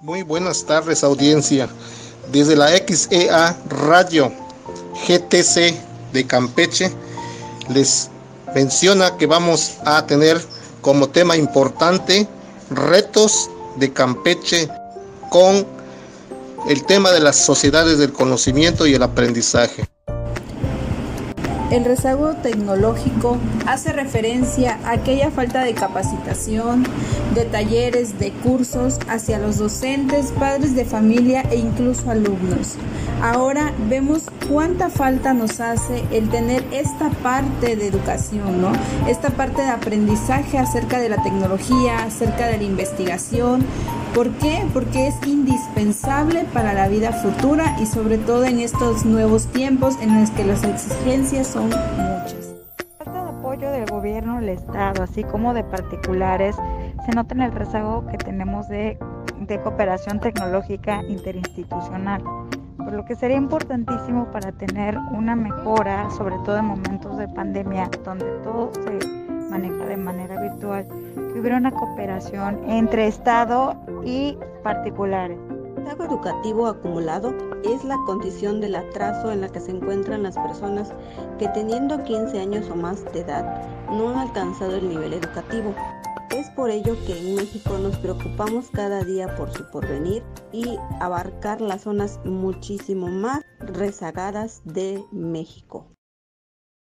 Muy buenas tardes audiencia. Desde la XEA Radio GTC de Campeche les menciona que vamos a tener como tema importante retos de Campeche con el tema de las sociedades del conocimiento y el aprendizaje. El rezago tecnológico hace referencia a aquella falta de capacitación, de talleres, de cursos hacia los docentes, padres de familia e incluso alumnos. Ahora vemos cuánta falta nos hace el tener esta parte de educación, ¿no? Esta parte de aprendizaje acerca de la tecnología, acerca de la investigación. ¿Por qué? Porque es indispensable para la vida futura y sobre todo en estos nuevos tiempos en los que las exigencias son muchas. Falta de apoyo del gobierno, del Estado, así como de particulares, se nota en el rezago que tenemos de, de cooperación tecnológica interinstitucional por lo que sería importantísimo para tener una mejora, sobre todo en momentos de pandemia, donde todo se maneja de manera virtual, que hubiera una cooperación entre Estado y particulares. El rezago educativo acumulado es la condición del atraso en la que se encuentran las personas que teniendo 15 años o más de edad no han alcanzado el nivel educativo. Es por ello que en México nos preocupamos cada día por su porvenir y abarcar las zonas muchísimo más rezagadas de México.